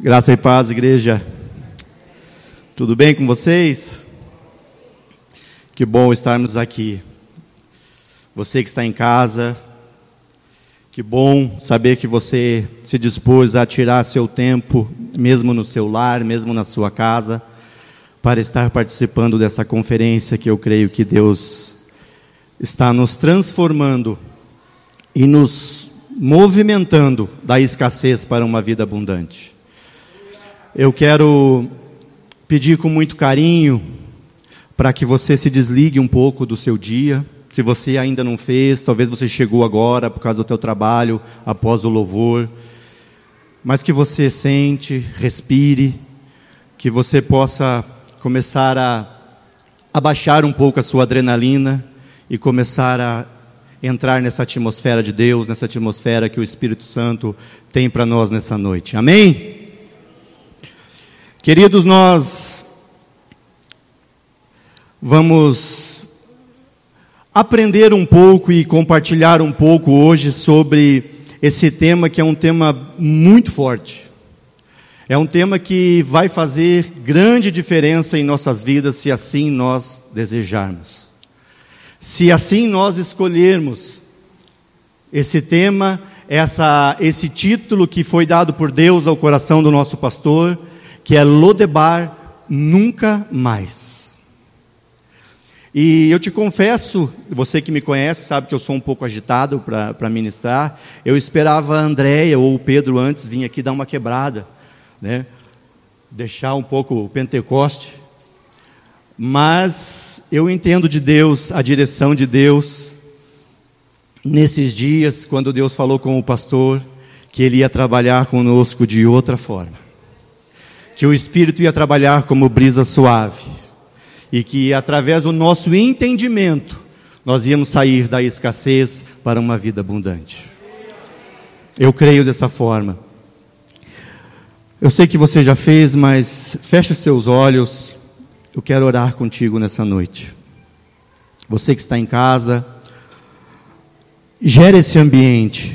Graça e paz, igreja. Tudo bem com vocês? Que bom estarmos aqui. Você que está em casa, que bom saber que você se dispôs a tirar seu tempo, mesmo no seu lar, mesmo na sua casa, para estar participando dessa conferência que eu creio que Deus está nos transformando e nos movimentando da escassez para uma vida abundante. Eu quero pedir com muito carinho para que você se desligue um pouco do seu dia. Se você ainda não fez, talvez você chegou agora por causa do teu trabalho, após o louvor. Mas que você sente, respire, que você possa começar a abaixar um pouco a sua adrenalina e começar a entrar nessa atmosfera de Deus, nessa atmosfera que o Espírito Santo tem para nós nessa noite. Amém? Queridos, nós vamos aprender um pouco e compartilhar um pouco hoje sobre esse tema que é um tema muito forte. É um tema que vai fazer grande diferença em nossas vidas se assim nós desejarmos. Se assim nós escolhermos esse tema, essa, esse título que foi dado por Deus ao coração do nosso pastor, que é Lodebar nunca mais. E eu te confesso, você que me conhece sabe que eu sou um pouco agitado para ministrar. Eu esperava a Andréia ou o Pedro antes vir aqui dar uma quebrada, né? deixar um pouco o Pentecoste. Mas eu entendo de Deus, a direção de Deus, nesses dias, quando Deus falou com o pastor, que ele ia trabalhar conosco de outra forma que o Espírito ia trabalhar como brisa suave e que através do nosso entendimento nós íamos sair da escassez para uma vida abundante. Eu creio dessa forma. Eu sei que você já fez, mas feche seus olhos. Eu quero orar contigo nessa noite. Você que está em casa, gere esse ambiente.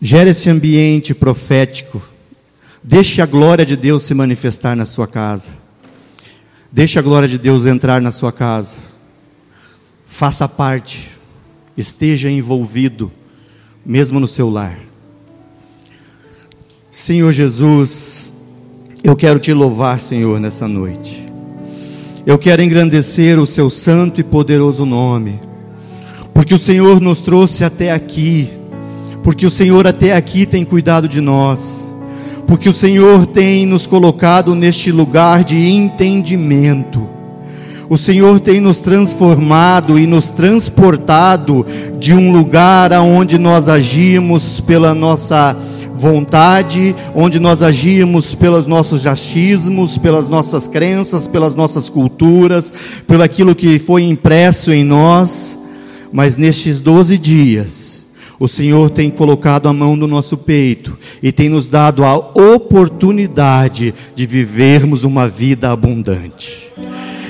Gere esse ambiente profético Deixe a glória de Deus se manifestar na sua casa. Deixe a glória de Deus entrar na sua casa. Faça parte. Esteja envolvido, mesmo no seu lar. Senhor Jesus, eu quero te louvar, Senhor, nessa noite. Eu quero engrandecer o seu santo e poderoso nome, porque o Senhor nos trouxe até aqui, porque o Senhor até aqui tem cuidado de nós porque o Senhor tem nos colocado neste lugar de entendimento. O Senhor tem nos transformado e nos transportado de um lugar aonde nós agimos pela nossa vontade, onde nós agimos pelos nossos achismos, pelas nossas crenças, pelas nossas culturas, pelo aquilo que foi impresso em nós, mas nestes doze dias, o Senhor tem colocado a mão no nosso peito e tem nos dado a oportunidade de vivermos uma vida abundante.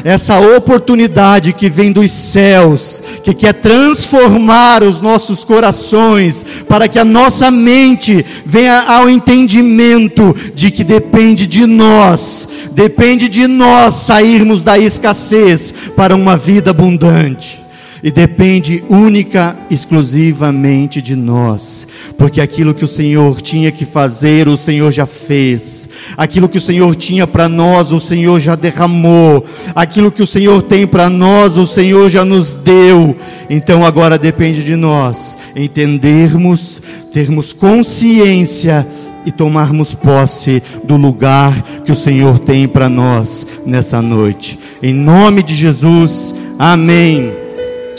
Essa oportunidade que vem dos céus, que quer transformar os nossos corações, para que a nossa mente venha ao entendimento de que depende de nós, depende de nós sairmos da escassez para uma vida abundante e depende única, exclusivamente de nós, porque aquilo que o Senhor tinha que fazer, o Senhor já fez, aquilo que o Senhor tinha para nós, o Senhor já derramou, aquilo que o Senhor tem para nós, o Senhor já nos deu, então agora depende de nós entendermos, termos consciência e tomarmos posse do lugar que o Senhor tem para nós nessa noite. Em nome de Jesus, amém.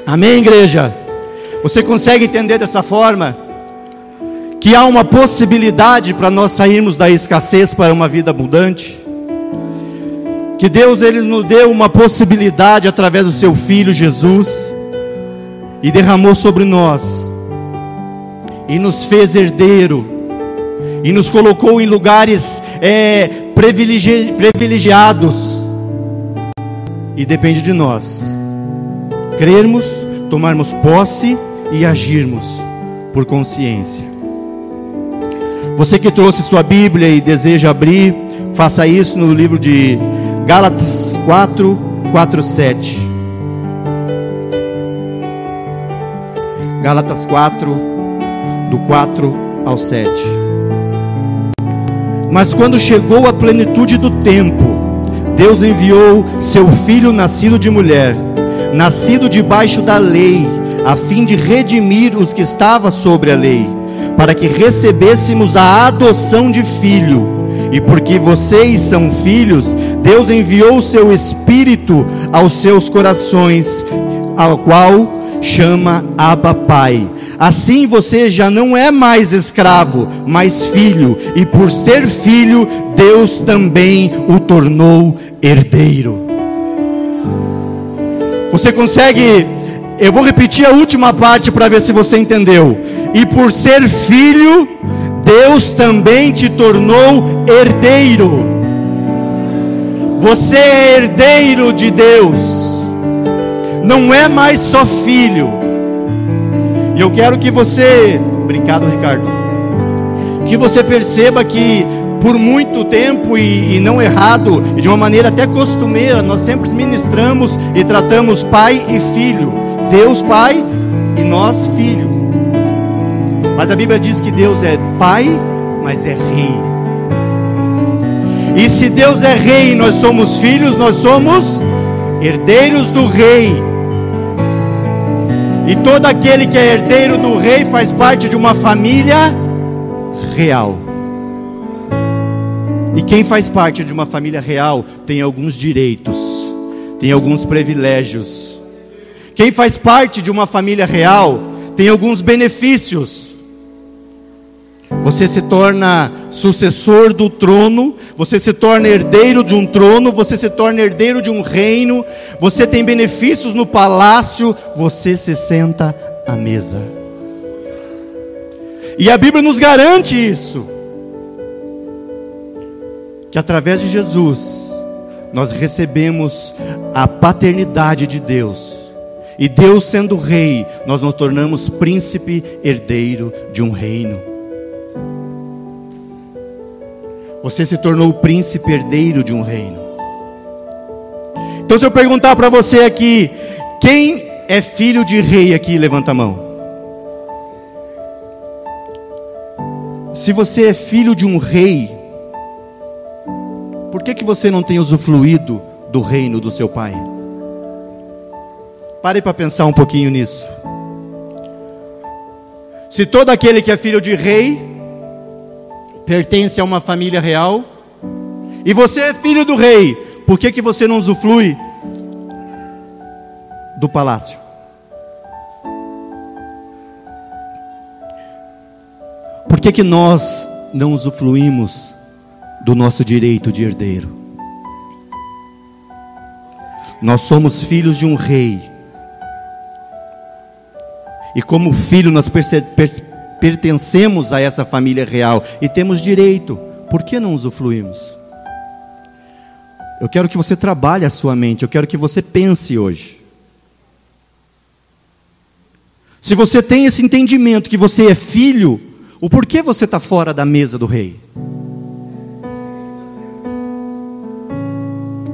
Amém, igreja? Você consegue entender dessa forma? Que há uma possibilidade para nós sairmos da escassez para uma vida abundante? Que Deus ele nos deu uma possibilidade através do seu filho Jesus e derramou sobre nós e nos fez herdeiro e nos colocou em lugares é, privilegi privilegiados e depende de nós crermos, tomarmos posse e agirmos por consciência. Você que trouxe sua Bíblia e deseja abrir, faça isso no livro de Gálatas 4, 4, 7. Gálatas 4, do 4 ao 7. Mas quando chegou a plenitude do tempo, Deus enviou seu filho nascido de mulher, nascido debaixo da lei, a fim de redimir os que estavam sobre a lei, para que recebêssemos a adoção de filho. E porque vocês são filhos, Deus enviou o seu espírito aos seus corações, ao qual chama Abba Pai. Assim você já não é mais escravo, mas filho, e por ser filho, Deus também o tornou herdeiro. Você consegue? Eu vou repetir a última parte para ver se você entendeu. E por ser filho, Deus também te tornou herdeiro. Você é herdeiro de Deus. Não é mais só filho. E eu quero que você, obrigado Ricardo, que você perceba que por muito tempo e, e, não errado, e de uma maneira até costumeira, nós sempre ministramos e tratamos pai e filho, Deus pai e nós filho. Mas a Bíblia diz que Deus é pai, mas é rei. E se Deus é rei e nós somos filhos, nós somos herdeiros do rei. E todo aquele que é herdeiro do rei faz parte de uma família real. E quem faz parte de uma família real tem alguns direitos, tem alguns privilégios. Quem faz parte de uma família real tem alguns benefícios. Você se torna sucessor do trono, você se torna herdeiro de um trono, você se torna herdeiro de um reino, você tem benefícios no palácio, você se senta à mesa. E a Bíblia nos garante isso que através de Jesus nós recebemos a paternidade de Deus. E Deus sendo rei, nós nos tornamos príncipe herdeiro de um reino. Você se tornou príncipe herdeiro de um reino. Então, se eu perguntar para você aqui, quem é filho de rei aqui, levanta a mão. Se você é filho de um rei, por que, que você não tem usufruído do reino do seu pai? Pare para pensar um pouquinho nisso. Se todo aquele que é filho de rei pertence a uma família real, e você é filho do rei, por que, que você não usufrui do palácio? Por que, que nós não usufruímos do nosso direito de herdeiro. Nós somos filhos de um rei. E como filho, nós pertencemos a essa família real e temos direito. Por que não usufruímos? Eu quero que você trabalhe a sua mente, eu quero que você pense hoje. Se você tem esse entendimento que você é filho, o porquê você está fora da mesa do rei?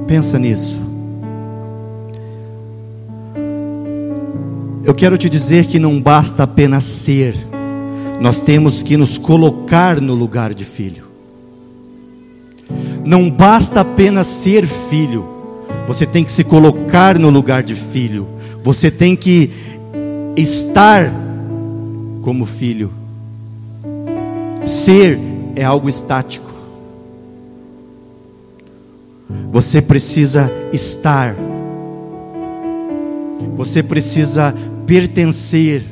Pensa nisso. Eu quero te dizer que não basta apenas ser, nós temos que nos colocar no lugar de filho. Não basta apenas ser filho, você tem que se colocar no lugar de filho, você tem que estar como filho. Ser é algo estático. Você precisa estar. Você precisa pertencer.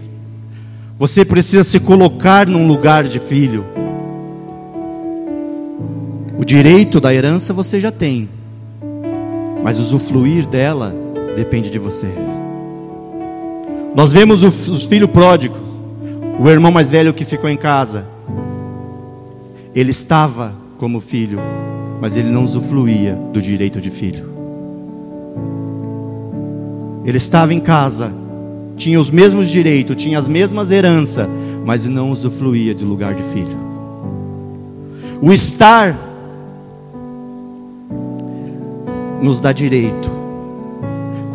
Você precisa se colocar num lugar de filho. O direito da herança você já tem, mas usufruir dela depende de você. Nós vemos os filhos pródigos, o irmão mais velho que ficou em casa. Ele estava como filho, mas ele não usufruía do direito de filho. Ele estava em casa, tinha os mesmos direitos, tinha as mesmas heranças, mas não usufruía de lugar de filho. O estar nos dá direito.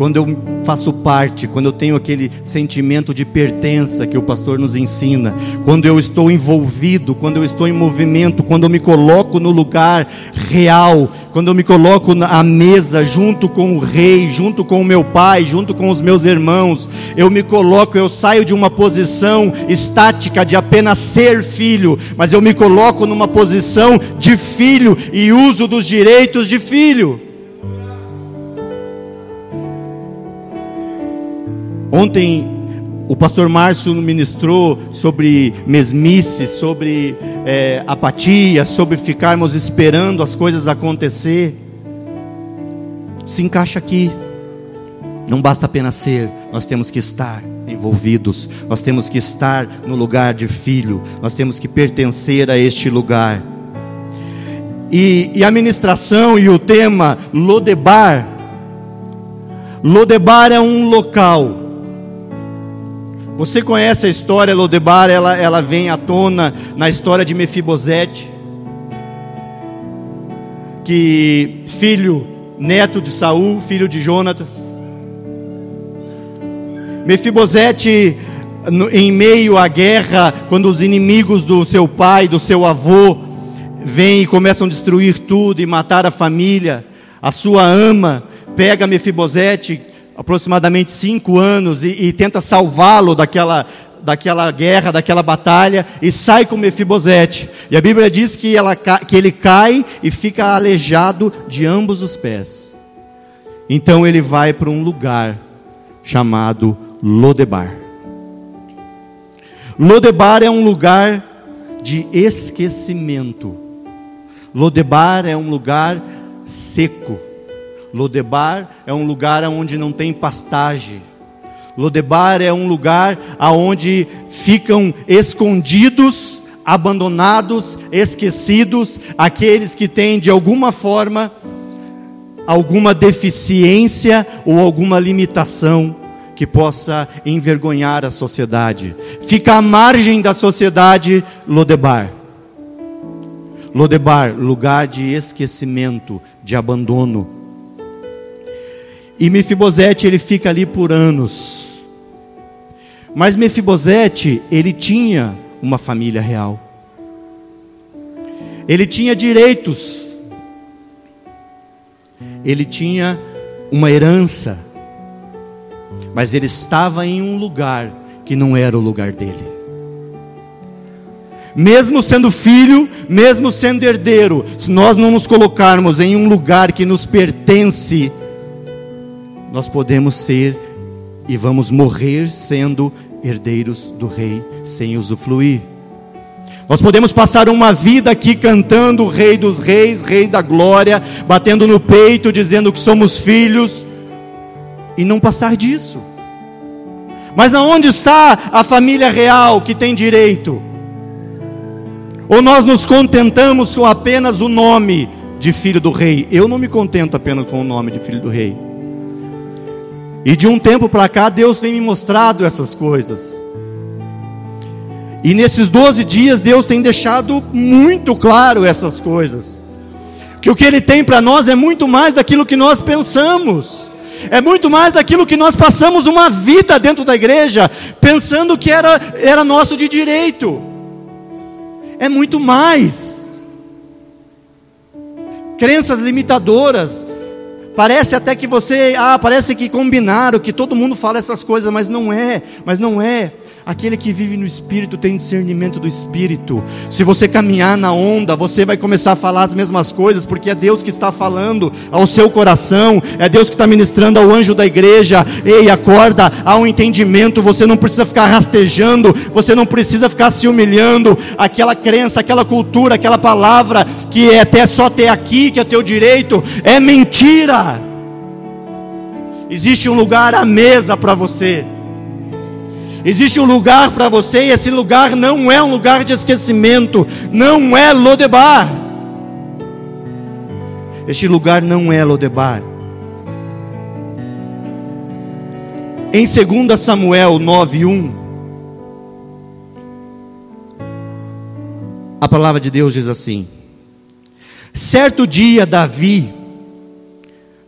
Quando eu faço parte, quando eu tenho aquele sentimento de pertença que o pastor nos ensina, quando eu estou envolvido, quando eu estou em movimento, quando eu me coloco no lugar real, quando eu me coloco à mesa junto com o rei, junto com o meu pai, junto com os meus irmãos, eu me coloco, eu saio de uma posição estática de apenas ser filho, mas eu me coloco numa posição de filho e uso dos direitos de filho. Ontem o pastor Márcio ministrou sobre mesmice, sobre é, apatia, sobre ficarmos esperando as coisas acontecer. Se encaixa aqui. Não basta apenas ser, nós temos que estar envolvidos, nós temos que estar no lugar de filho, nós temos que pertencer a este lugar. E, e a ministração e o tema Lodebar. Lodebar é um local você conhece a história, Lodebar, ela, ela vem à tona na história de Mefibosete, que filho, neto de Saul, filho de Jonatas. Mefibosete, em meio à guerra, quando os inimigos do seu pai, do seu avô, vêm e começam a destruir tudo e matar a família, a sua ama pega Mefibosete, aproximadamente cinco anos e, e tenta salvá-lo daquela, daquela guerra, daquela batalha, e sai com Mefibosete. E a Bíblia diz que, ela, que ele cai e fica aleijado de ambos os pés. Então ele vai para um lugar chamado Lodebar. Lodebar é um lugar de esquecimento. Lodebar é um lugar seco. Lodebar é um lugar onde não tem pastagem. Lodebar é um lugar aonde ficam escondidos, abandonados, esquecidos aqueles que têm de alguma forma alguma deficiência ou alguma limitação que possa envergonhar a sociedade. Fica à margem da sociedade Lodebar. Lodebar, lugar de esquecimento, de abandono. E Mefibosete ele fica ali por anos. Mas Mefibosete, ele tinha uma família real. Ele tinha direitos. Ele tinha uma herança. Mas ele estava em um lugar que não era o lugar dele. Mesmo sendo filho, mesmo sendo herdeiro, se nós não nos colocarmos em um lugar que nos pertence, nós podemos ser e vamos morrer sendo herdeiros do Rei sem usufruir. Nós podemos passar uma vida aqui cantando Rei dos Reis, Rei da Glória, batendo no peito, dizendo que somos filhos, e não passar disso. Mas aonde está a família real que tem direito? Ou nós nos contentamos com apenas o nome de filho do rei? Eu não me contento apenas com o nome de filho do rei. E de um tempo para cá, Deus tem me mostrado essas coisas. E nesses 12 dias, Deus tem deixado muito claro essas coisas. Que o que Ele tem para nós é muito mais daquilo que nós pensamos. É muito mais daquilo que nós passamos uma vida dentro da igreja, pensando que era, era nosso de direito. É muito mais. Crenças limitadoras, Parece até que você, ah, parece que combinaram, que todo mundo fala essas coisas, mas não é, mas não é. Aquele que vive no Espírito tem discernimento do Espírito. Se você caminhar na onda, você vai começar a falar as mesmas coisas, porque é Deus que está falando ao seu coração, é Deus que está ministrando ao anjo da igreja. Ei, acorda, há um entendimento. Você não precisa ficar rastejando, você não precisa ficar se humilhando. Aquela crença, aquela cultura, aquela palavra que é até só ter aqui, que é teu direito, é mentira. Existe um lugar à mesa para você. Existe um lugar para você e esse lugar não é um lugar de esquecimento, não é Lodebar. Este lugar não é Lodebar. Em 2 Samuel 9:1 A palavra de Deus diz assim: Certo dia, Davi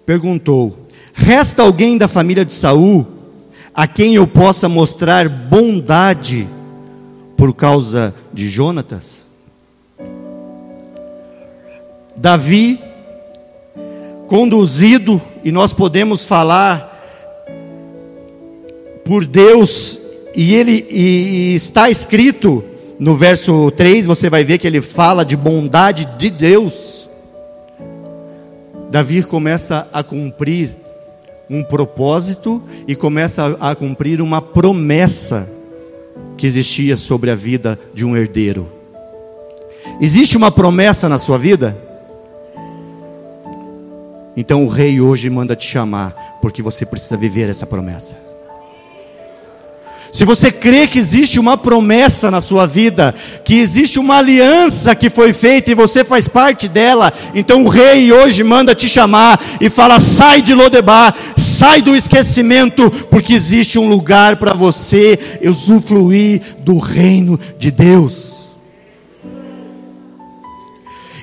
perguntou: Resta alguém da família de Saul a quem eu possa mostrar bondade por causa de Jonatas? Davi, conduzido, e nós podemos falar por Deus, e ele e está escrito no verso 3, você vai ver que ele fala de bondade de Deus. Davi começa a cumprir um propósito e começa a, cumprir uma promessa que existia sobre a vida de um herdeiro. Existe uma promessa na sua vida? Então o rei hoje manda te chamar, porque você precisa viver essa promessa. Se você crê que existe uma promessa na sua vida, que existe uma aliança que foi feita e você faz parte dela, então o rei hoje manda te chamar e fala: sai de Lodebar, sai do esquecimento, porque existe um lugar para você usufruir do reino de Deus.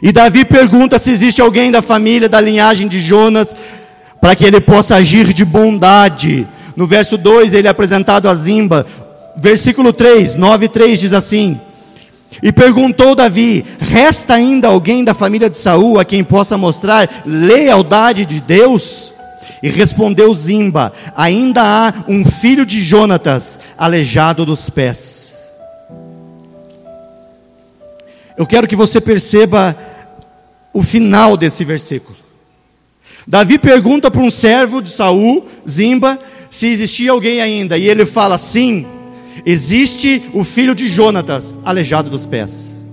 E Davi pergunta se existe alguém da família, da linhagem de Jonas, para que ele possa agir de bondade no verso 2, ele é apresentado a Zimba. Versículo 3, 9 e 3 diz assim: E perguntou Davi: Resta ainda alguém da família de Saul a quem possa mostrar lealdade de Deus? E respondeu Zimba: Ainda há um filho de Jonatas, aleijado dos pés. Eu quero que você perceba o final desse versículo. Davi pergunta para um servo de Saul, Zimba, se existia alguém ainda, e ele fala: sim, existe o filho de Jonatas, aleijado dos pés.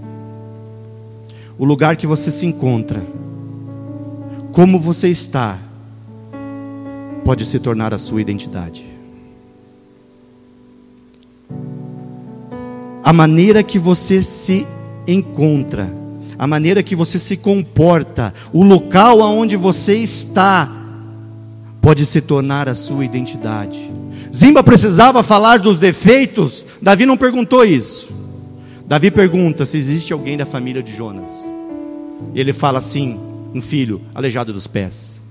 O lugar que você se encontra, como você está, pode se tornar a sua identidade. A maneira que você se encontra, a maneira que você se comporta, o local aonde você está, pode se tornar a sua identidade. Zimba precisava falar dos defeitos, Davi não perguntou isso. Davi pergunta se existe alguém da família de Jonas. Ele fala assim: um filho aleijado dos pés.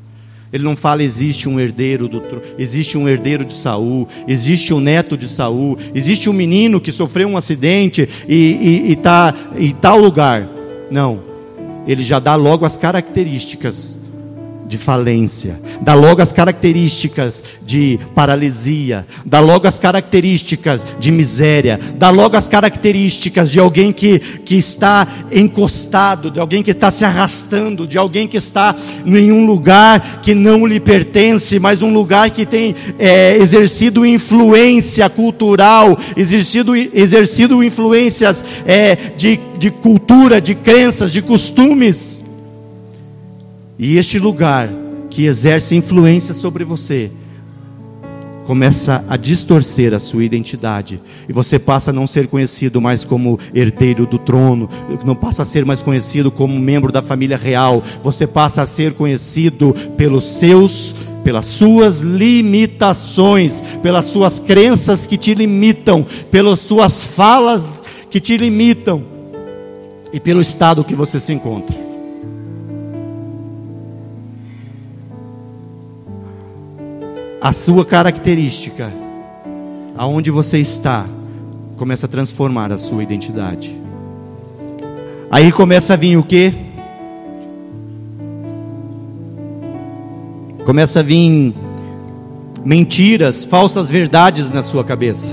Ele não fala existe um herdeiro do existe um herdeiro de Saul, existe um neto de Saul, existe um menino que sofreu um acidente e está em tal lugar. Não. Ele já dá logo as características de falência, dá logo as características de paralisia, dá logo as características de miséria, dá logo as características de alguém que, que está encostado, de alguém que está se arrastando, de alguém que está em um lugar que não lhe pertence, mas um lugar que tem é, exercido influência cultural, exercido, exercido influências é, de, de cultura, de crenças, de costumes. E este lugar que exerce influência sobre você começa a distorcer a sua identidade e você passa a não ser conhecido mais como herdeiro do trono, não passa a ser mais conhecido como membro da família real, você passa a ser conhecido pelos seus pelas suas limitações, pelas suas crenças que te limitam, pelas suas falas que te limitam e pelo estado que você se encontra. A sua característica, aonde você está, começa a transformar a sua identidade. Aí começa a vir o que? Começa a vir mentiras, falsas verdades na sua cabeça.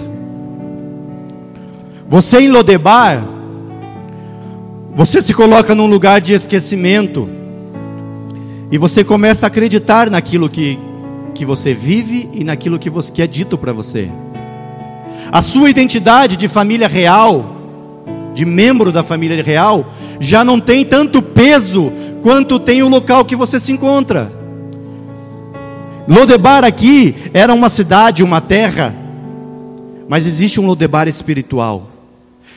Você em Lodebar, você se coloca num lugar de esquecimento e você começa a acreditar naquilo que que você vive e naquilo que, você, que é dito para você. A sua identidade de família real, de membro da família real, já não tem tanto peso quanto tem o local que você se encontra. Lodebar aqui era uma cidade, uma terra, mas existe um Lodebar espiritual,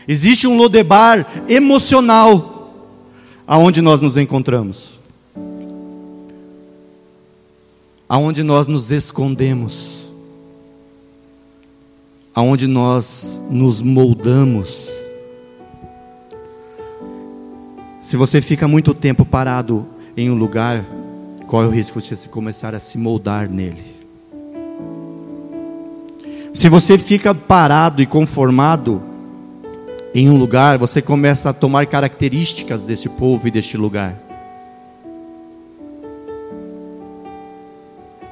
existe um Lodebar emocional, aonde nós nos encontramos aonde nós nos escondemos, aonde nós nos moldamos. Se você fica muito tempo parado em um lugar, corre o risco de você começar a se moldar nele. Se você fica parado e conformado em um lugar, você começa a tomar características desse povo e deste lugar.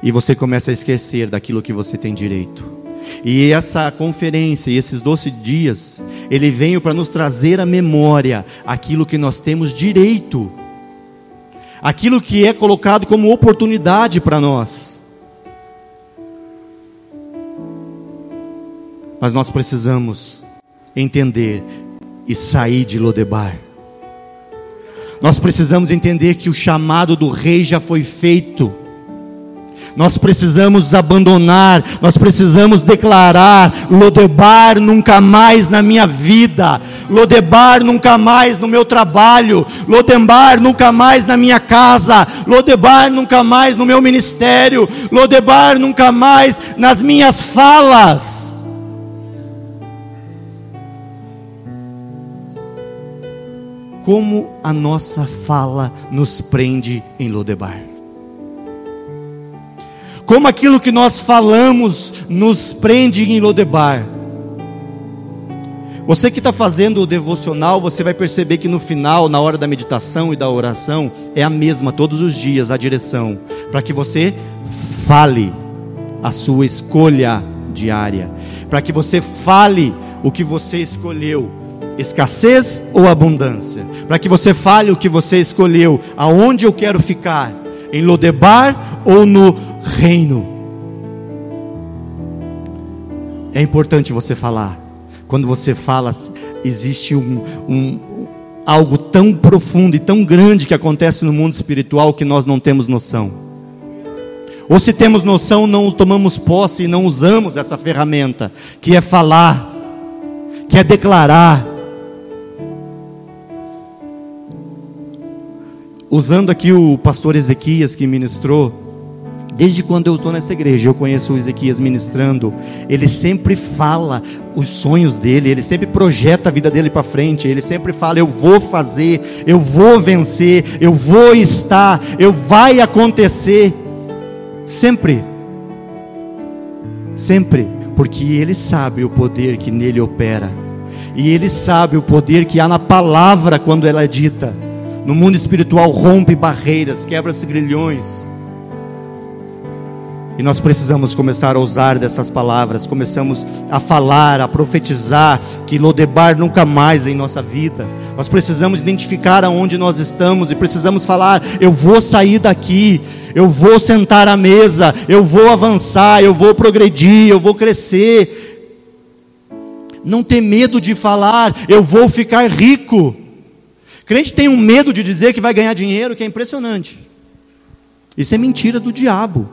E você começa a esquecer daquilo que você tem direito. E essa conferência e esses doze dias, ele veio para nos trazer à memória aquilo que nós temos direito, aquilo que é colocado como oportunidade para nós. Mas nós precisamos entender e sair de Lodebar. Nós precisamos entender que o chamado do rei já foi feito nós precisamos abandonar, nós precisamos declarar: Lodebar nunca mais na minha vida, Lodebar nunca mais no meu trabalho, Lodebar nunca mais na minha casa, Lodebar nunca mais no meu ministério, Lodebar nunca mais nas minhas falas. Como a nossa fala nos prende em Lodebar como aquilo que nós falamos nos prende em Lodebar. Você que está fazendo o devocional, você vai perceber que no final, na hora da meditação e da oração, é a mesma todos os dias a direção, para que você fale a sua escolha diária, para que você fale o que você escolheu, escassez ou abundância, para que você fale o que você escolheu, aonde eu quero ficar, em Lodebar ou no reino. É importante você falar. Quando você fala, existe um, um, algo tão profundo e tão grande que acontece no mundo espiritual que nós não temos noção. Ou se temos noção, não tomamos posse e não usamos essa ferramenta, que é falar, que é declarar. Usando aqui o pastor Ezequias que ministrou, Desde quando eu estou nessa igreja, eu conheço o Ezequias ministrando. Ele sempre fala os sonhos dele, ele sempre projeta a vida dele para frente. Ele sempre fala: Eu vou fazer, eu vou vencer, eu vou estar, eu vai acontecer. Sempre, sempre, porque ele sabe o poder que nele opera, e ele sabe o poder que há na palavra quando ela é dita. No mundo espiritual, rompe barreiras, quebra-se grilhões. E nós precisamos começar a usar dessas palavras, começamos a falar, a profetizar que Lodebar nunca mais em nossa vida. Nós precisamos identificar aonde nós estamos e precisamos falar: eu vou sair daqui, eu vou sentar à mesa, eu vou avançar, eu vou progredir, eu vou crescer. Não ter medo de falar, eu vou ficar rico. Crente tem um medo de dizer que vai ganhar dinheiro, que é impressionante. Isso é mentira do diabo.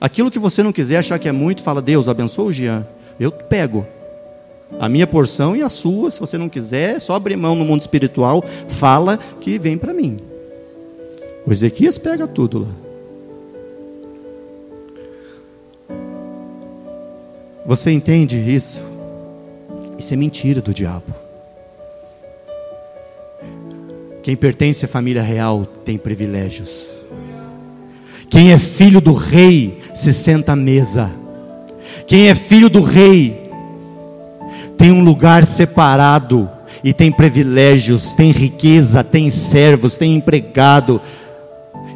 Aquilo que você não quiser achar que é muito, fala, Deus, abençoa o Jean. Eu pego. A minha porção e a sua, se você não quiser, é só abrir mão no mundo espiritual, fala que vem para mim. O Ezequias pega tudo lá. Você entende isso? Isso é mentira do diabo. Quem pertence à família real tem privilégios. Quem é filho do rei se senta à mesa. Quem é filho do rei tem um lugar separado e tem privilégios, tem riqueza, tem servos, tem empregado.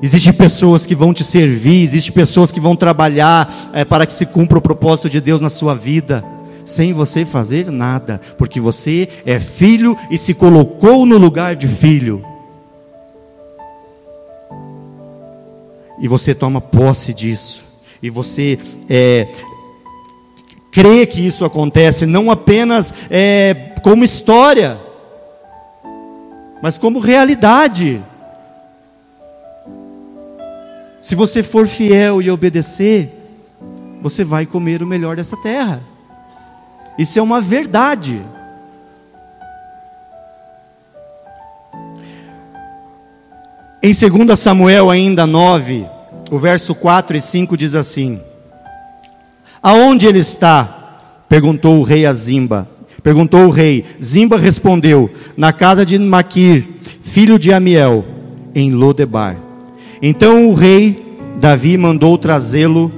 Existem pessoas que vão te servir, existem pessoas que vão trabalhar é, para que se cumpra o propósito de Deus na sua vida, sem você fazer nada, porque você é filho e se colocou no lugar de filho. E você toma posse disso. E você é, crê que isso acontece não apenas é, como história, mas como realidade. Se você for fiel e obedecer, você vai comer o melhor dessa terra. Isso é uma verdade. Em 2 Samuel, ainda 9, o verso 4 e 5 diz assim: Aonde ele está? perguntou o rei Azimba. Perguntou o rei. Zimba respondeu: Na casa de Maquir, filho de Amiel, em Lodebar. Então o rei Davi mandou trazê-lo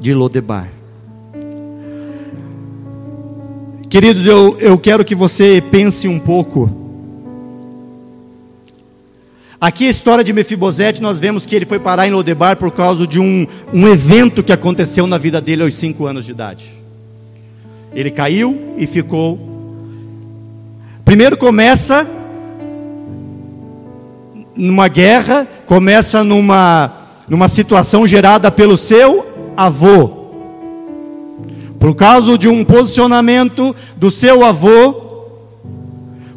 de Lodebar. Queridos, eu, eu quero que você pense um pouco. Aqui a história de Mefibosete, nós vemos que ele foi parar em Lodebar por causa de um, um evento que aconteceu na vida dele aos cinco anos de idade. Ele caiu e ficou. Primeiro começa numa guerra, começa numa, numa situação gerada pelo seu avô. Por causa de um posicionamento do seu avô,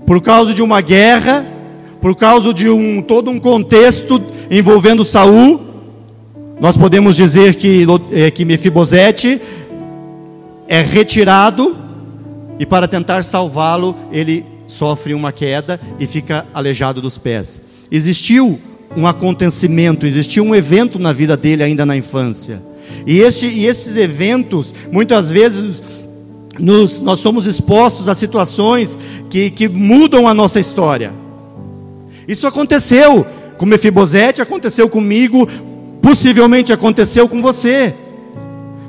por causa de uma guerra, por causa de um todo um contexto envolvendo Saul, nós podemos dizer que, é, que Mefibosete é retirado e para tentar salvá-lo, ele sofre uma queda e fica aleijado dos pés. Existiu um acontecimento, existiu um evento na vida dele ainda na infância. E, este, e esses eventos, muitas vezes, nos, nós somos expostos a situações que, que mudam a nossa história. Isso aconteceu com Mefibosete, aconteceu comigo, possivelmente aconteceu com você.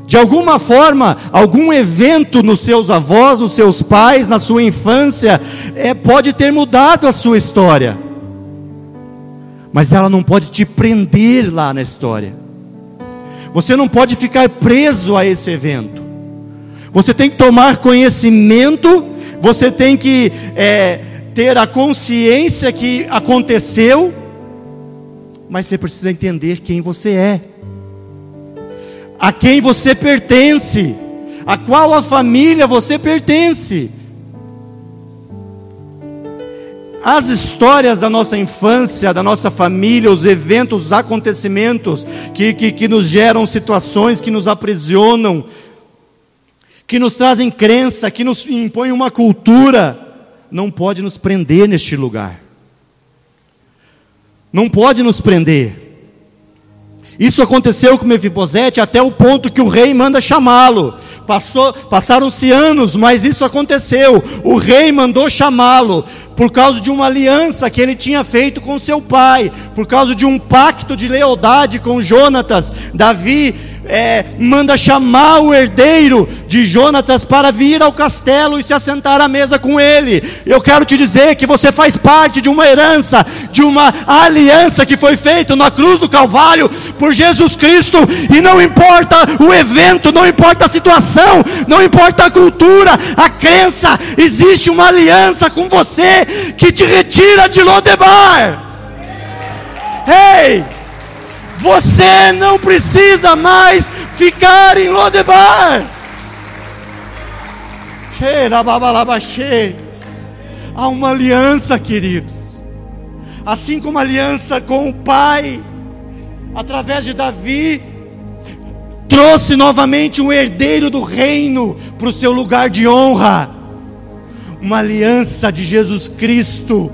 De alguma forma, algum evento nos seus avós, nos seus pais, na sua infância, é, pode ter mudado a sua história. Mas ela não pode te prender lá na história. Você não pode ficar preso a esse evento. Você tem que tomar conhecimento, você tem que é, ter a consciência que aconteceu, mas você precisa entender quem você é a quem você pertence, a qual a família você pertence. As histórias da nossa infância, da nossa família, os eventos, os acontecimentos que, que, que nos geram situações que nos aprisionam, que nos trazem crença, que nos impõem uma cultura, não pode nos prender neste lugar. Não pode nos prender. Isso aconteceu com Mefibosete até o ponto que o rei manda chamá-lo. Passaram-se anos, mas isso aconteceu. O rei mandou chamá-lo por causa de uma aliança que ele tinha feito com seu pai, por causa de um pacto de lealdade com Jonatas. Davi é, manda chamar o herdeiro de Jonatas para vir ao castelo e se assentar à mesa com ele. Eu quero te dizer que você faz parte de uma herança, de uma aliança que foi feita na cruz do Calvário por Jesus Cristo, e não importa o evento, não importa a situação, não importa a cultura, a crença, existe uma aliança com você que te retira de Lodebar. Ei! Hey! Você não precisa mais ficar em Lodebar. Há uma aliança, querido. Assim como a aliança com o Pai, através de Davi, trouxe novamente um herdeiro do reino para o seu lugar de honra. Uma aliança de Jesus Cristo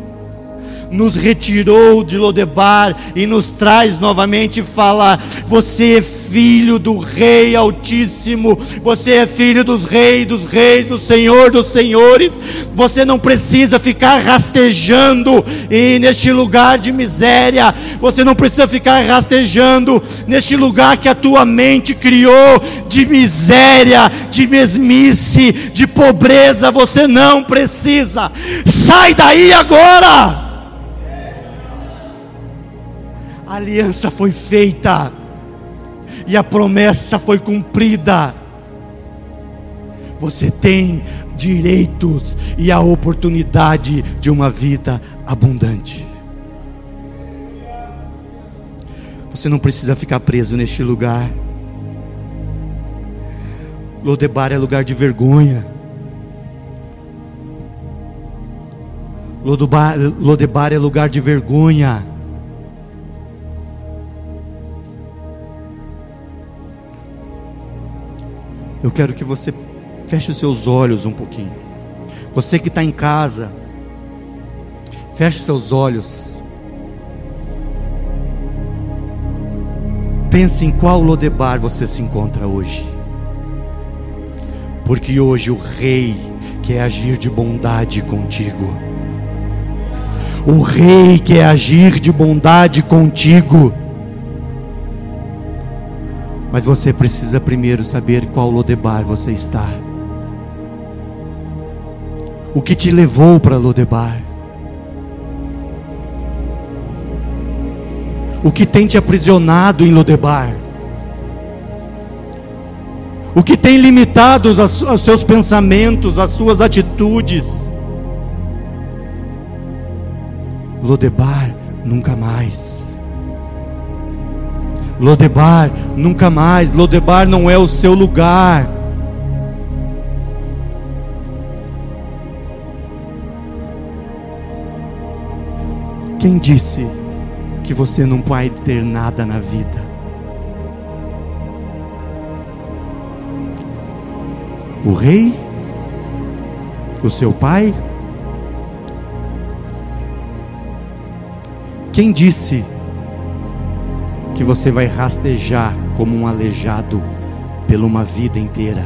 nos retirou de Lodebar e nos traz novamente e fala: Você é filho do Rei Altíssimo, você é filho dos reis, dos reis, do Senhor dos senhores. Você não precisa ficar rastejando e neste lugar de miséria, você não precisa ficar rastejando neste lugar que a tua mente criou de miséria, de mesmice, de pobreza. Você não precisa. Sai daí agora. A aliança foi feita e a promessa foi cumprida. Você tem direitos e a oportunidade de uma vida abundante. Você não precisa ficar preso neste lugar. Lodebar é lugar de vergonha. Lodebar, Lodebar é lugar de vergonha. Eu quero que você feche os seus olhos um pouquinho. Você que está em casa, feche seus olhos. Pense em qual Lodebar você se encontra hoje. Porque hoje o rei quer agir de bondade contigo. O rei quer agir de bondade contigo. Mas você precisa primeiro saber qual Lodebar você está. O que te levou para Lodebar? O que tem te aprisionado em Lodebar? O que tem limitado os, os seus pensamentos, as suas atitudes? Lodebar, nunca mais. Lodebar, nunca mais. Lodebar não é o seu lugar. Quem disse que você não vai ter nada na vida? O rei? O seu pai? Quem disse que você vai rastejar como um aleijado pela uma vida inteira?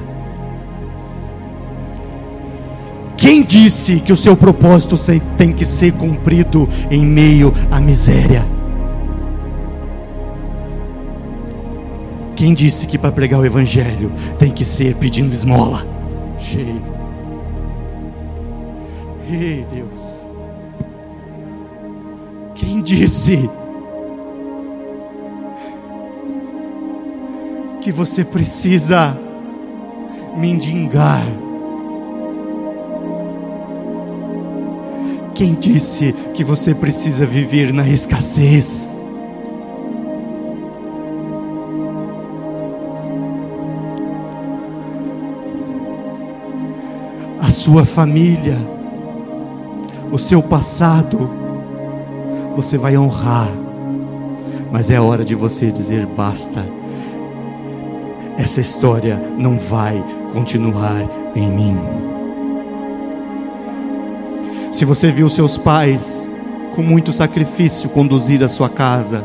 Quem disse que o seu propósito tem que ser cumprido em meio à miséria? Quem disse que para pregar o Evangelho tem que ser pedindo esmola? Cheio. Ei, Deus. Quem disse que você precisa mendigar? Quem disse que você precisa viver na escassez? A sua família, o seu passado, você vai honrar, mas é hora de você dizer basta. Essa história não vai continuar em mim. Se você viu seus pais com muito sacrifício conduzir a sua casa,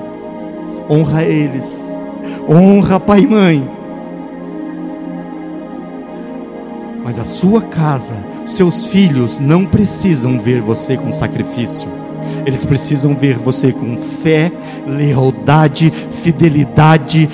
honra eles, honra pai e mãe. Mas a sua casa, seus filhos não precisam ver você com sacrifício. Eles precisam ver você com fé, lealdade, fidelidade,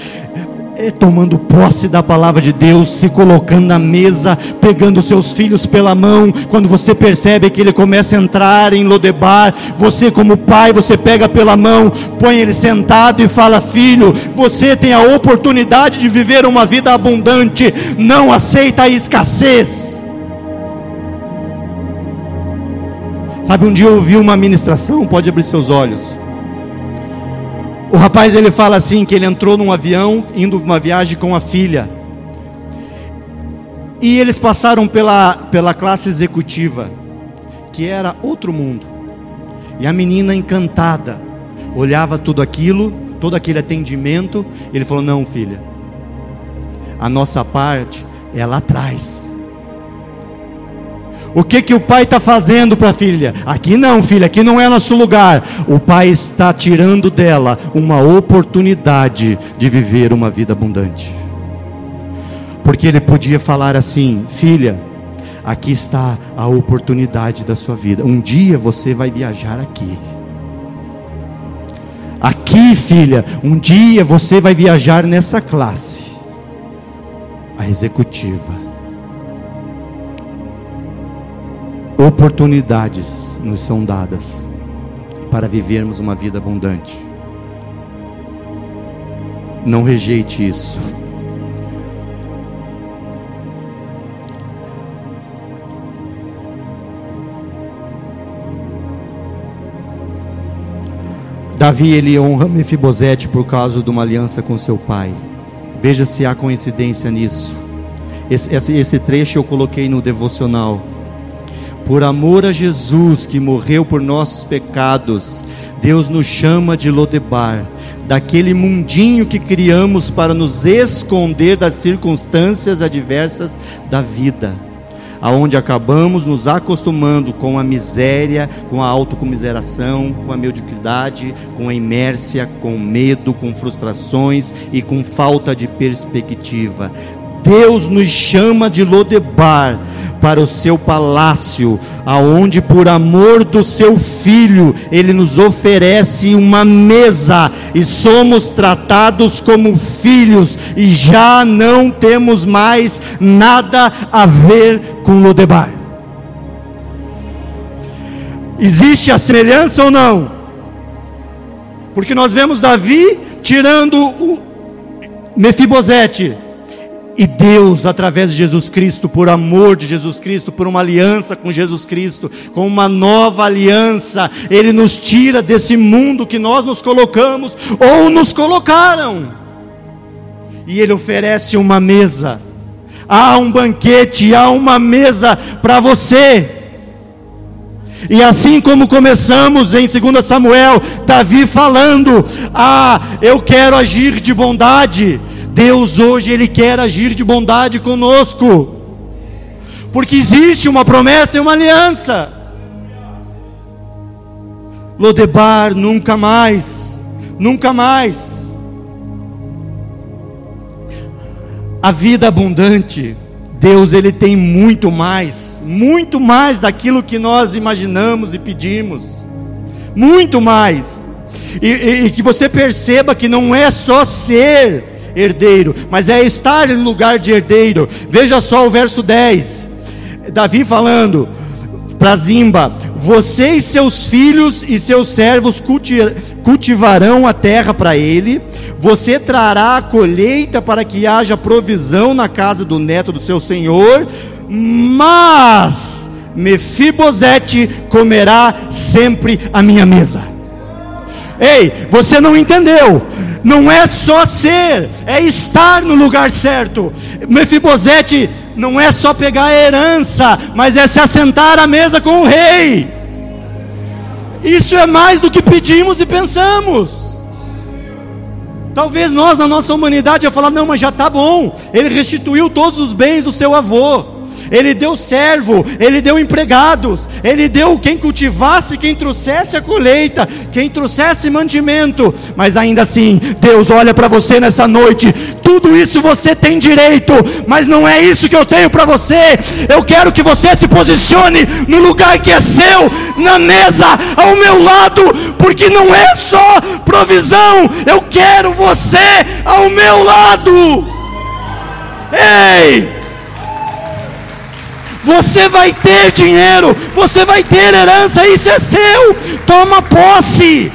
tomando posse da palavra de Deus, se colocando na mesa, pegando seus filhos pela mão. Quando você percebe que ele começa a entrar em Lodebar, você, como pai, você pega pela mão, põe ele sentado e fala: Filho, você tem a oportunidade de viver uma vida abundante, não aceita a escassez. Sabe, um dia eu ouvi uma ministração, pode abrir seus olhos. O rapaz ele fala assim que ele entrou num avião indo uma viagem com a filha. E eles passaram pela, pela classe executiva, que era outro mundo. E a menina encantada olhava tudo aquilo, todo aquele atendimento, ele falou: "Não, filha. A nossa parte é lá atrás. O que que o pai está fazendo para a filha? Aqui não, filha, aqui não é nosso lugar. O pai está tirando dela uma oportunidade de viver uma vida abundante. Porque ele podia falar assim: filha, aqui está a oportunidade da sua vida. Um dia você vai viajar aqui. Aqui, filha, um dia você vai viajar nessa classe, a executiva. Oportunidades nos são dadas para vivermos uma vida abundante. Não rejeite isso. Davi ele honra Mefibosete por causa de uma aliança com seu pai. Veja se há coincidência nisso. Esse, esse, esse trecho eu coloquei no devocional por amor a Jesus que morreu por nossos pecados, Deus nos chama de Lodebar, daquele mundinho que criamos para nos esconder das circunstâncias adversas da vida, aonde acabamos nos acostumando com a miséria, com a autocomiseração, com a mediocridade, com a inércia, com medo, com frustrações e com falta de perspectiva. Deus nos chama de Lodebar para o seu palácio, aonde por amor do seu filho ele nos oferece uma mesa e somos tratados como filhos e já não temos mais nada a ver com Lodebar. Existe a semelhança ou não? Porque nós vemos Davi tirando o Mefibosete e Deus, através de Jesus Cristo, por amor de Jesus Cristo, por uma aliança com Jesus Cristo, com uma nova aliança, Ele nos tira desse mundo que nós nos colocamos ou nos colocaram. E Ele oferece uma mesa. Há um banquete, há uma mesa para você. E assim como começamos em 2 Samuel, Davi falando: Ah, eu quero agir de bondade Deus hoje ele quer agir de bondade conosco. Porque existe uma promessa e uma aliança. Lodebar nunca mais, nunca mais. A vida abundante, Deus ele tem muito mais, muito mais daquilo que nós imaginamos e pedimos, muito mais. E, e, e que você perceba que não é só ser herdeiro, mas é estar em lugar de herdeiro. Veja só o verso 10. Davi falando para Zimba: Você e seus filhos e seus servos cultivarão a terra para ele. Você trará a colheita para que haja provisão na casa do neto do seu senhor, mas Mefibosete comerá sempre a minha mesa. Ei, você não entendeu? não é só ser, é estar no lugar certo. Mefibosete não é só pegar a herança, mas é se assentar à mesa com o rei. Isso é mais do que pedimos e pensamos. Talvez nós, na nossa humanidade, ia falar: não, mas já está bom. Ele restituiu todos os bens do seu avô. Ele deu servo, Ele deu empregados, Ele deu quem cultivasse, quem trouxesse a colheita, quem trouxesse mantimento, mas ainda assim, Deus olha para você nessa noite, tudo isso você tem direito, mas não é isso que eu tenho para você. Eu quero que você se posicione no lugar que é seu, na mesa, ao meu lado, porque não é só provisão, eu quero você ao meu lado. Ei! Você vai ter dinheiro, você vai ter herança, isso é seu. Toma posse.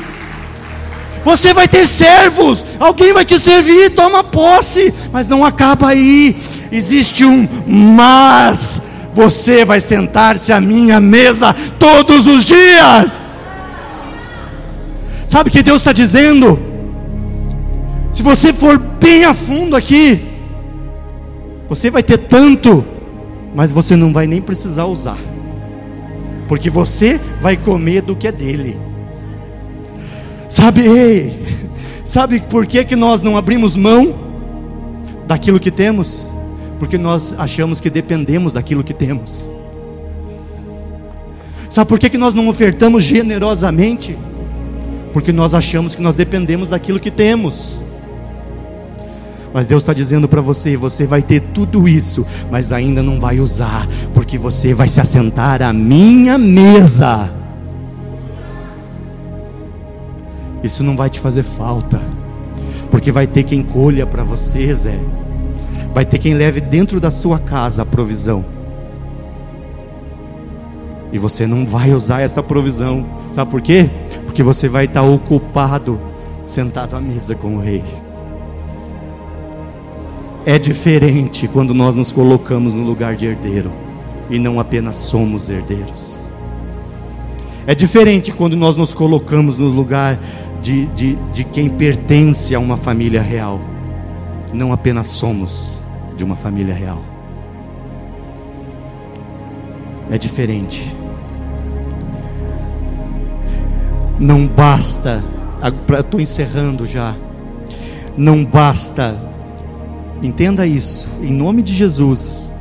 Você vai ter servos, alguém vai te servir, toma posse. Mas não acaba aí. Existe um mas. Você vai sentar-se à minha mesa todos os dias. Sabe o que Deus está dizendo? Se você for bem a fundo aqui, você vai ter tanto mas você não vai nem precisar usar, porque você vai comer do que é dele. Sabe, ei, sabe por que, que nós não abrimos mão daquilo que temos? Porque nós achamos que dependemos daquilo que temos. Sabe por que, que nós não ofertamos generosamente? Porque nós achamos que nós dependemos daquilo que temos. Mas Deus está dizendo para você: você vai ter tudo isso, mas ainda não vai usar, porque você vai se assentar à minha mesa. Isso não vai te fazer falta, porque vai ter quem colha para você, Zé. Vai ter quem leve dentro da sua casa a provisão. E você não vai usar essa provisão, sabe por quê? Porque você vai estar ocupado, sentado à mesa com o rei. É diferente quando nós nos colocamos no lugar de herdeiro e não apenas somos herdeiros. É diferente quando nós nos colocamos no lugar de, de, de quem pertence a uma família real, não apenas somos de uma família real. É diferente. Não basta, estou encerrando já. Não basta Entenda isso, em nome de Jesus.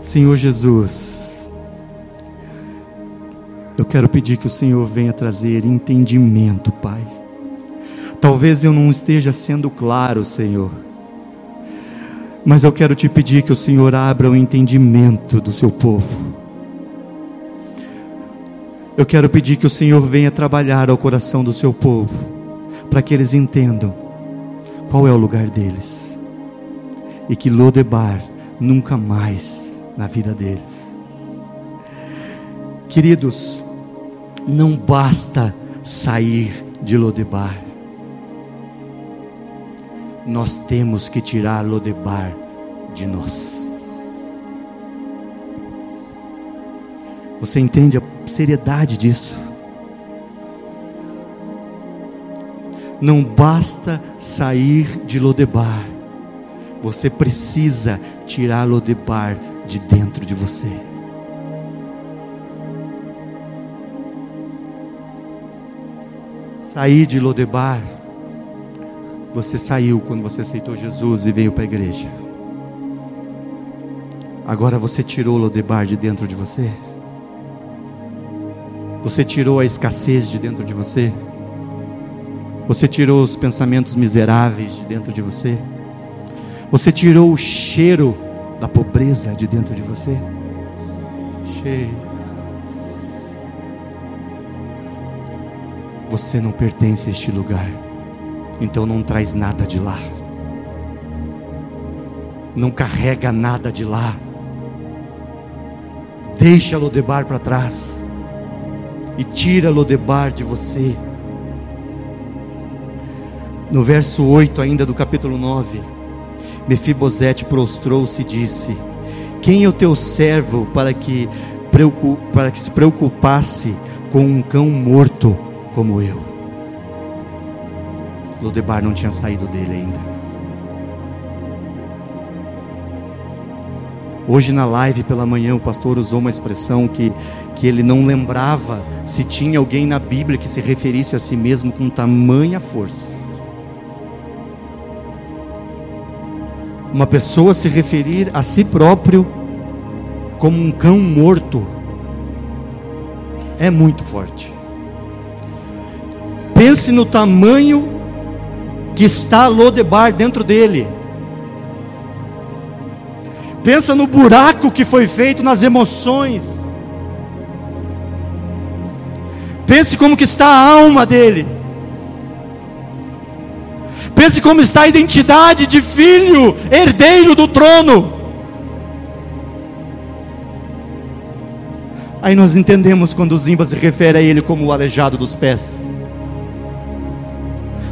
Senhor Jesus, eu quero pedir que o Senhor venha trazer entendimento, Pai. Talvez eu não esteja sendo claro, Senhor, Mas eu quero te pedir que o Senhor abra o entendimento do seu povo. Eu quero pedir que o Senhor venha trabalhar ao coração do seu povo, para que eles entendam qual é o lugar deles e que Lodebar nunca mais na vida deles. Queridos, não basta sair de Lodebar. Nós temos que tirar Lodebar de nós. Você entende a seriedade disso? Não basta sair de Lodebar. Você precisa tirar Lodebar de dentro de você. Sair de Lodebar, você saiu quando você aceitou Jesus e veio para a igreja. Agora você tirou Lodebar de dentro de você? Você tirou a escassez de dentro de você? Você tirou os pensamentos miseráveis de dentro de você? Você tirou o cheiro da pobreza de dentro de você? Cheio. Você não pertence a este lugar, então não traz nada de lá, não carrega nada de lá, deixa Lodebar para trás e tira Lodebar de você. No verso 8 ainda do capítulo 9, Mefibosete prostrou-se e disse: Quem é o teu servo para que, para que se preocupasse com um cão morto como eu? Lodebar não tinha saído dele ainda. Hoje na live pela manhã o pastor usou uma expressão que, que ele não lembrava se tinha alguém na Bíblia que se referisse a si mesmo com tamanha força. Uma pessoa se referir a si próprio como um cão morto é muito forte. Pense no tamanho que está Lodebar dentro dele. Pensa no buraco que foi feito nas emoções. Pense como que está a alma dele. Pense como está a identidade de filho, herdeiro do trono. Aí nós entendemos quando Zimba se refere a ele como o aleijado dos pés.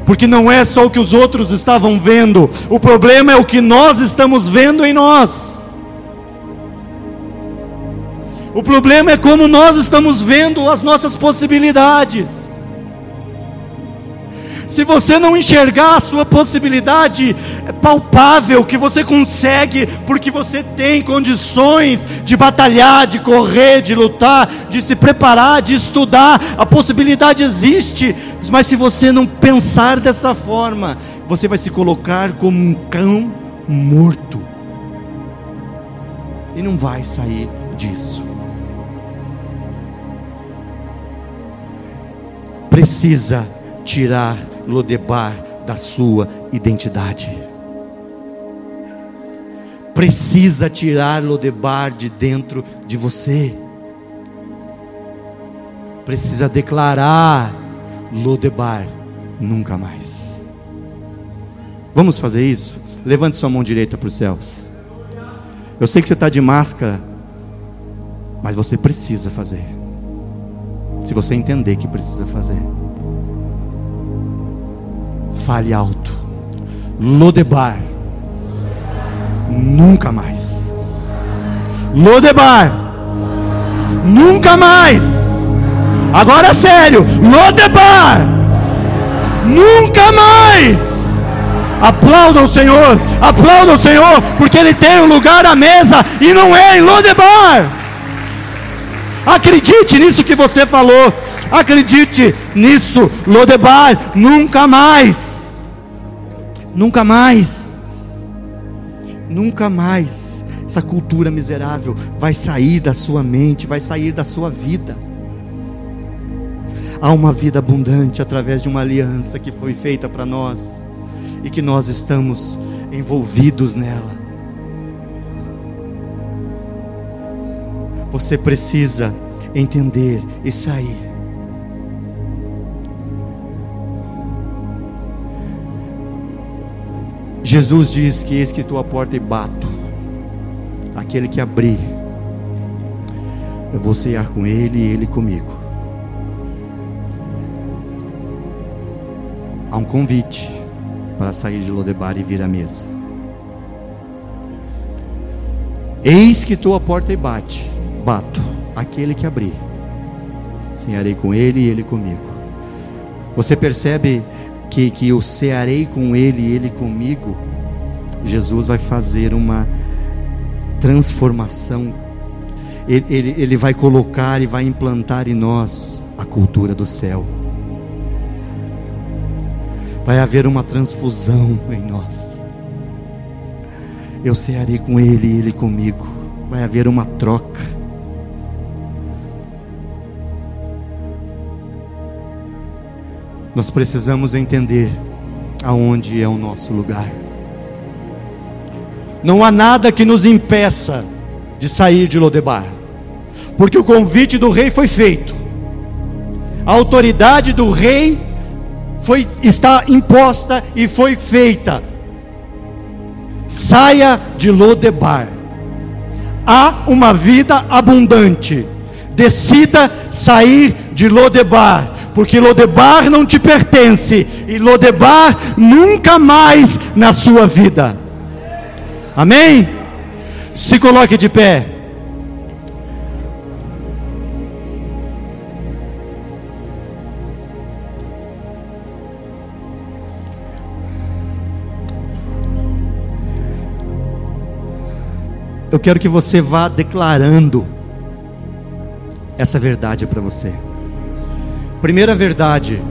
Porque não é só o que os outros estavam vendo, o problema é o que nós estamos vendo em nós. O problema é como nós estamos vendo as nossas possibilidades. Se você não enxergar a sua possibilidade palpável que você consegue, porque você tem condições de batalhar, de correr, de lutar, de se preparar, de estudar, a possibilidade existe, mas se você não pensar dessa forma, você vai se colocar como um cão morto e não vai sair disso. Precisa tirar Lodebar da sua identidade. Precisa tirar Lodebar de dentro de você. Precisa declarar Lodebar nunca mais. Vamos fazer isso? Levante sua mão direita para os céus. Eu sei que você está de máscara, mas você precisa fazer. Se você entender que precisa fazer fale alto. Lodebar. Nunca mais. Lodebar. Nunca mais. Agora é sério. Lodebar. Nunca mais. Aplauda o Senhor. Aplauda o Senhor. Porque Ele tem um lugar à mesa. E não é em Lodebar. Acredite nisso que você falou. Acredite nisso, Lodebar, nunca mais. Nunca mais. Nunca mais essa cultura miserável vai sair da sua mente, vai sair da sua vida. Há uma vida abundante através de uma aliança que foi feita para nós e que nós estamos envolvidos nela. Você precisa entender e sair Jesus diz que eis que estou à porta e bato. Aquele que abrir, eu vou cear com ele e ele comigo. Há um convite para sair de Lodebar e vir à mesa. Eis que estou à porta e bate, bato. Aquele que abrir, cearei com ele e ele comigo. Você percebe que, que eu cearei com Ele e Ele comigo, Jesus vai fazer uma transformação. Ele, ele, ele vai colocar e vai implantar em nós a cultura do céu. Vai haver uma transfusão em nós. Eu cearei com Ele e Ele comigo. Vai haver uma troca. Nós precisamos entender aonde é o nosso lugar. Não há nada que nos impeça de sair de Lodebar, porque o convite do rei foi feito. A autoridade do rei foi está imposta e foi feita. Saia de Lodebar. Há uma vida abundante. Decida sair de Lodebar porque Lodebar não te pertence, e Lodebar nunca mais na sua vida. Amém? Se coloque de pé. Eu quero que você vá declarando essa verdade para você. Primeira verdade,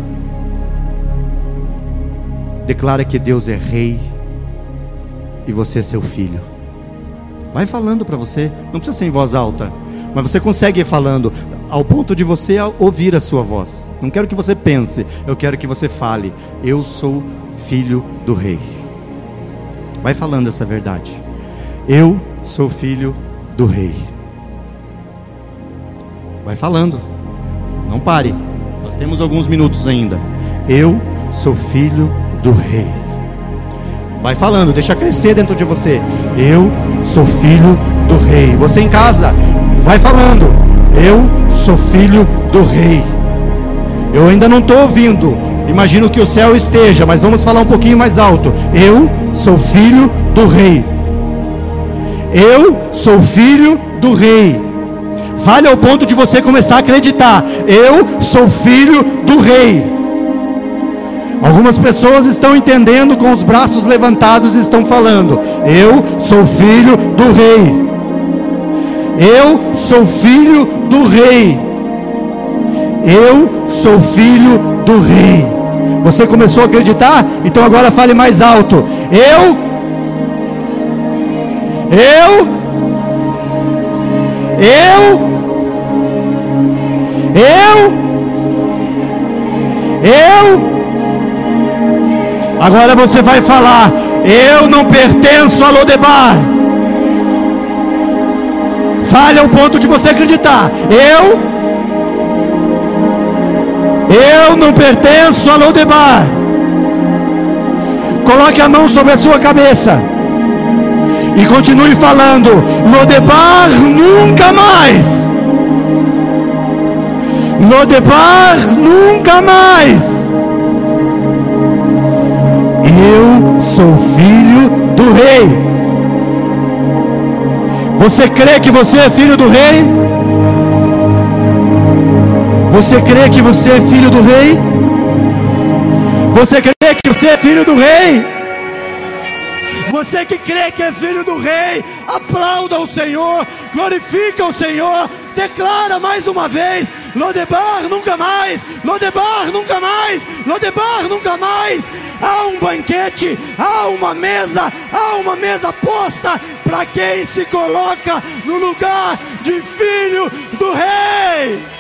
declara que Deus é rei e você é seu filho. Vai falando para você, não precisa ser em voz alta, mas você consegue ir falando ao ponto de você ouvir a sua voz. Não quero que você pense, eu quero que você fale: Eu sou filho do rei. Vai falando essa verdade. Eu sou filho do rei. Vai falando. Não pare. Temos alguns minutos ainda. Eu sou filho do rei. Vai falando, deixa crescer dentro de você. Eu sou filho do rei. Você em casa, vai falando. Eu sou filho do rei. Eu ainda não estou ouvindo. Imagino que o céu esteja, mas vamos falar um pouquinho mais alto. Eu sou filho do rei. Eu sou filho do rei. Vale ao ponto de você começar a acreditar: eu sou filho do rei. Algumas pessoas estão entendendo com os braços levantados e estão falando: Eu sou filho do rei. Eu sou filho do rei. Eu sou filho do rei. Você começou a acreditar? Então agora fale mais alto. Eu. Eu. Eu eu, eu. Agora você vai falar: Eu não pertenço a Lodebar. Fale ao ponto de você acreditar. Eu, eu não pertenço a Lodebar. Coloque a mão sobre a sua cabeça e continue falando: Lodebar nunca mais. Lodebar nunca mais. Eu sou filho do rei. Você crê que você é filho do rei? Você crê que você é filho do rei? Você crê que você é filho do rei? Você que crê que é filho do rei, aplauda o Senhor, glorifica o Senhor, declara mais uma vez: Lodebar nunca mais, Lodebar nunca mais, Lodebar nunca mais. Há um banquete, há uma mesa, há uma mesa posta para quem se coloca no lugar de filho do rei.